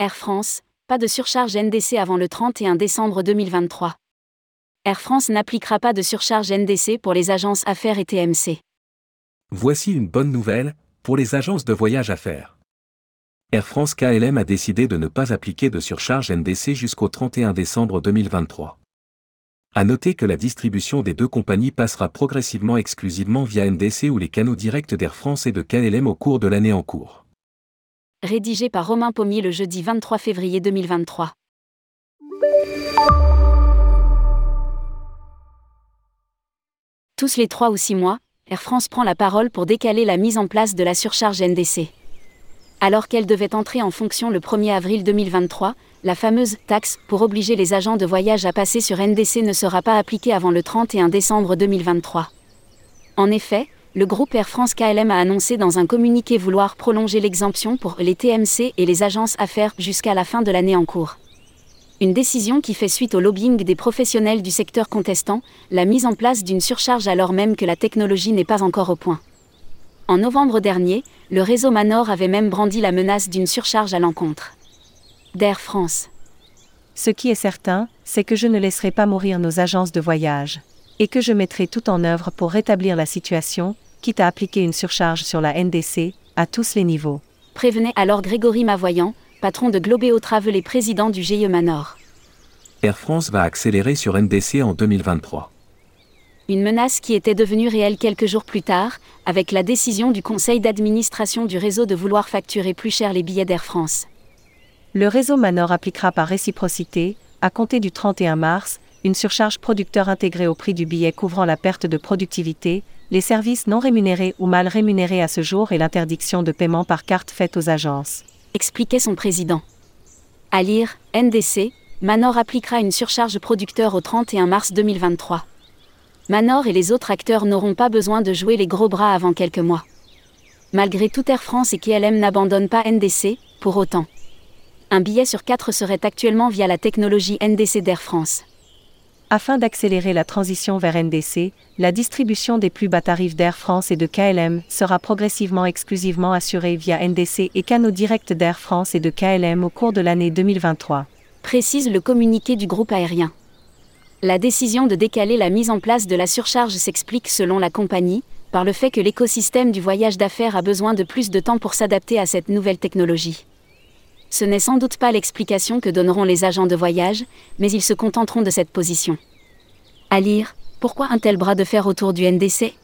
Air France, pas de surcharge NDC avant le 31 décembre 2023. Air France n'appliquera pas de surcharge NDC pour les agences affaires et TMC. Voici une bonne nouvelle, pour les agences de voyage affaires. Air France KLM a décidé de ne pas appliquer de surcharge NDC jusqu'au 31 décembre 2023. À noter que la distribution des deux compagnies passera progressivement exclusivement via NDC ou les canaux directs d'Air France et de KLM au cours de l'année en cours. Rédigé par Romain Pommier le jeudi 23 février 2023. Tous les trois ou six mois, Air France prend la parole pour décaler la mise en place de la surcharge NDC. Alors qu'elle devait entrer en fonction le 1er avril 2023, la fameuse taxe pour obliger les agents de voyage à passer sur NDC ne sera pas appliquée avant le 31 décembre 2023. En effet, le groupe Air France KLM a annoncé dans un communiqué vouloir prolonger l'exemption pour les TMC et les agences affaires jusqu'à la fin de l'année en cours. Une décision qui fait suite au lobbying des professionnels du secteur contestant, la mise en place d'une surcharge alors même que la technologie n'est pas encore au point. En novembre dernier, le réseau Manor avait même brandi la menace d'une surcharge à l'encontre d'Air France. Ce qui est certain, c'est que je ne laisserai pas mourir nos agences de voyage. Et que je mettrai tout en œuvre pour rétablir la situation, quitte à appliquer une surcharge sur la NDC, à tous les niveaux. Prévenait alors Grégory Mavoyant, patron de Globéo Travel et président du GIE Manor. Air France va accélérer sur NDC en 2023. Une menace qui était devenue réelle quelques jours plus tard, avec la décision du conseil d'administration du réseau de vouloir facturer plus cher les billets d'Air France. Le réseau Manor appliquera par réciprocité, à compter du 31 mars, une surcharge producteur intégrée au prix du billet couvrant la perte de productivité, les services non rémunérés ou mal rémunérés à ce jour et l'interdiction de paiement par carte faite aux agences. Expliquait son président. À lire, NDC, Manor appliquera une surcharge producteur au 31 mars 2023. Manor et les autres acteurs n'auront pas besoin de jouer les gros bras avant quelques mois. Malgré tout Air France et KLM n'abandonnent pas NDC, pour autant. Un billet sur quatre serait actuellement via la technologie NDC d'Air France. Afin d'accélérer la transition vers NDC, la distribution des plus bas tarifs d'Air France et de KLM sera progressivement exclusivement assurée via NDC et canaux directs d'Air France et de KLM au cours de l'année 2023. Précise le communiqué du groupe aérien. La décision de décaler la mise en place de la surcharge s'explique selon la compagnie, par le fait que l'écosystème du voyage d'affaires a besoin de plus de temps pour s'adapter à cette nouvelle technologie. Ce n'est sans doute pas l'explication que donneront les agents de voyage, mais ils se contenteront de cette position. À lire, pourquoi un tel bras de fer autour du NDC